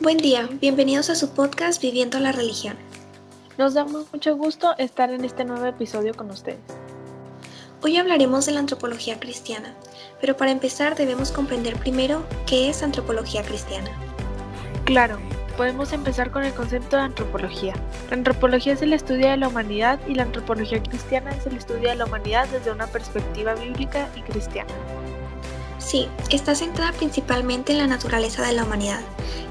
Buen día, bienvenidos a su podcast Viviendo la Religión. Nos da mucho gusto estar en este nuevo episodio con ustedes. Hoy hablaremos de la antropología cristiana, pero para empezar debemos comprender primero qué es antropología cristiana. Claro, podemos empezar con el concepto de antropología. La antropología es el estudio de la humanidad y la antropología cristiana es el estudio de la humanidad desde una perspectiva bíblica y cristiana. Sí, está centrada principalmente en la naturaleza de la humanidad,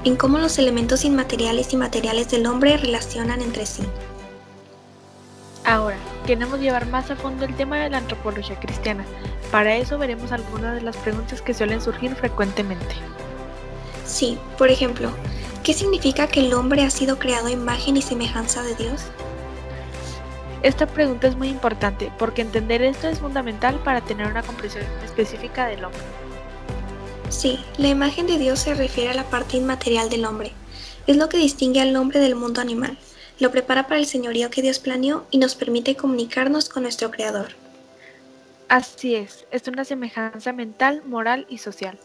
en cómo los elementos inmateriales y materiales del hombre relacionan entre sí. Ahora, queremos llevar más a fondo el tema de la antropología cristiana. Para eso veremos algunas de las preguntas que suelen surgir frecuentemente. Sí, por ejemplo, ¿qué significa que el hombre ha sido creado a imagen y semejanza de Dios? Esta pregunta es muy importante porque entender esto es fundamental para tener una comprensión específica del hombre. Sí, la imagen de Dios se refiere a la parte inmaterial del hombre. Es lo que distingue al hombre del mundo animal. Lo prepara para el señorío que Dios planeó y nos permite comunicarnos con nuestro Creador. Así es, es una semejanza mental, moral y social.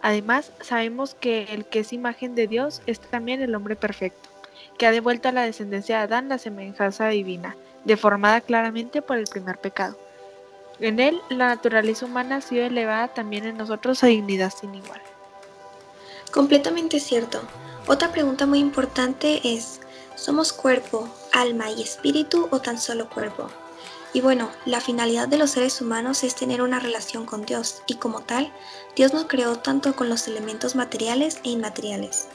Además, sabemos que el que es imagen de Dios es también el hombre perfecto, que ha devuelto a la descendencia de Adán la semejanza divina, deformada claramente por el primer pecado. En él, la naturaleza humana ha sido elevada también en nosotros a dignidad sin igual. Completamente cierto. Otra pregunta muy importante es, ¿somos cuerpo, alma y espíritu o tan solo cuerpo? Y bueno, la finalidad de los seres humanos es tener una relación con Dios, y como tal, Dios nos creó tanto con los elementos materiales e inmateriales.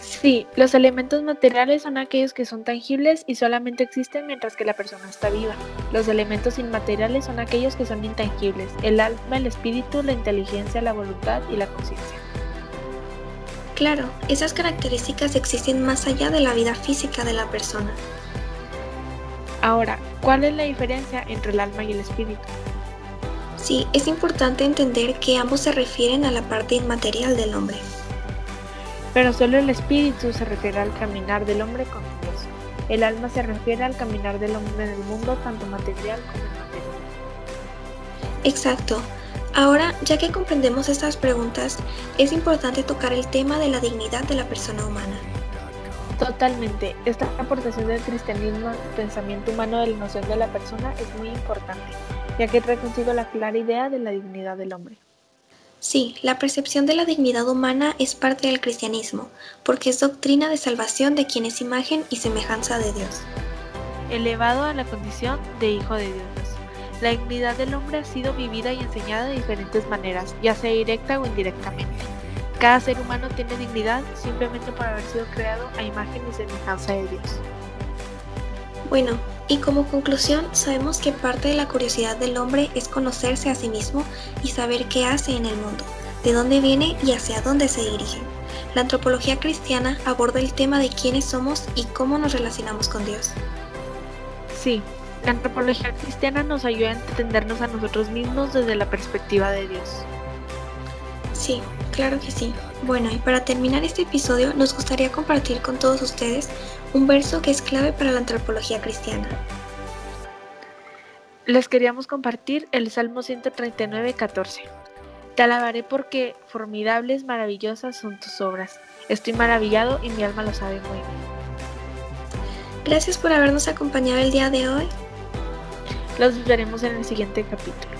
Sí, los elementos materiales son aquellos que son tangibles y solamente existen mientras que la persona está viva. Los elementos inmateriales son aquellos que son intangibles, el alma, el espíritu, la inteligencia, la voluntad y la conciencia. Claro, esas características existen más allá de la vida física de la persona. Ahora, ¿cuál es la diferencia entre el alma y el espíritu? Sí, es importante entender que ambos se refieren a la parte inmaterial del hombre. Pero solo el espíritu se refiere al caminar del hombre con Dios. El alma se refiere al caminar del hombre en el mundo, tanto material como inmaterial. Exacto. Ahora, ya que comprendemos estas preguntas, es importante tocar el tema de la dignidad de la persona humana. Totalmente. Esta aportación del cristianismo al pensamiento humano de la noción de la persona es muy importante, ya que trae consigo la clara idea de la dignidad del hombre. Sí, la percepción de la dignidad humana es parte del cristianismo, porque es doctrina de salvación de quien es imagen y semejanza de Dios. Elevado a la condición de hijo de Dios. La dignidad del hombre ha sido vivida y enseñada de diferentes maneras, ya sea directa o indirectamente. Cada ser humano tiene dignidad simplemente por haber sido creado a imagen y semejanza de Dios. Bueno, y como conclusión, sabemos que parte de la curiosidad del hombre es conocerse a sí mismo y saber qué hace en el mundo, de dónde viene y hacia dónde se dirige. La antropología cristiana aborda el tema de quiénes somos y cómo nos relacionamos con Dios. Sí, la antropología cristiana nos ayuda a entendernos a nosotros mismos desde la perspectiva de Dios. Sí, claro que sí. Bueno, y para terminar este episodio nos gustaría compartir con todos ustedes un verso que es clave para la antropología cristiana. Les queríamos compartir el Salmo 139, 14. Te alabaré porque formidables, maravillosas son tus obras. Estoy maravillado y mi alma lo sabe muy bien. Gracias por habernos acompañado el día de hoy. Los veremos en el siguiente capítulo.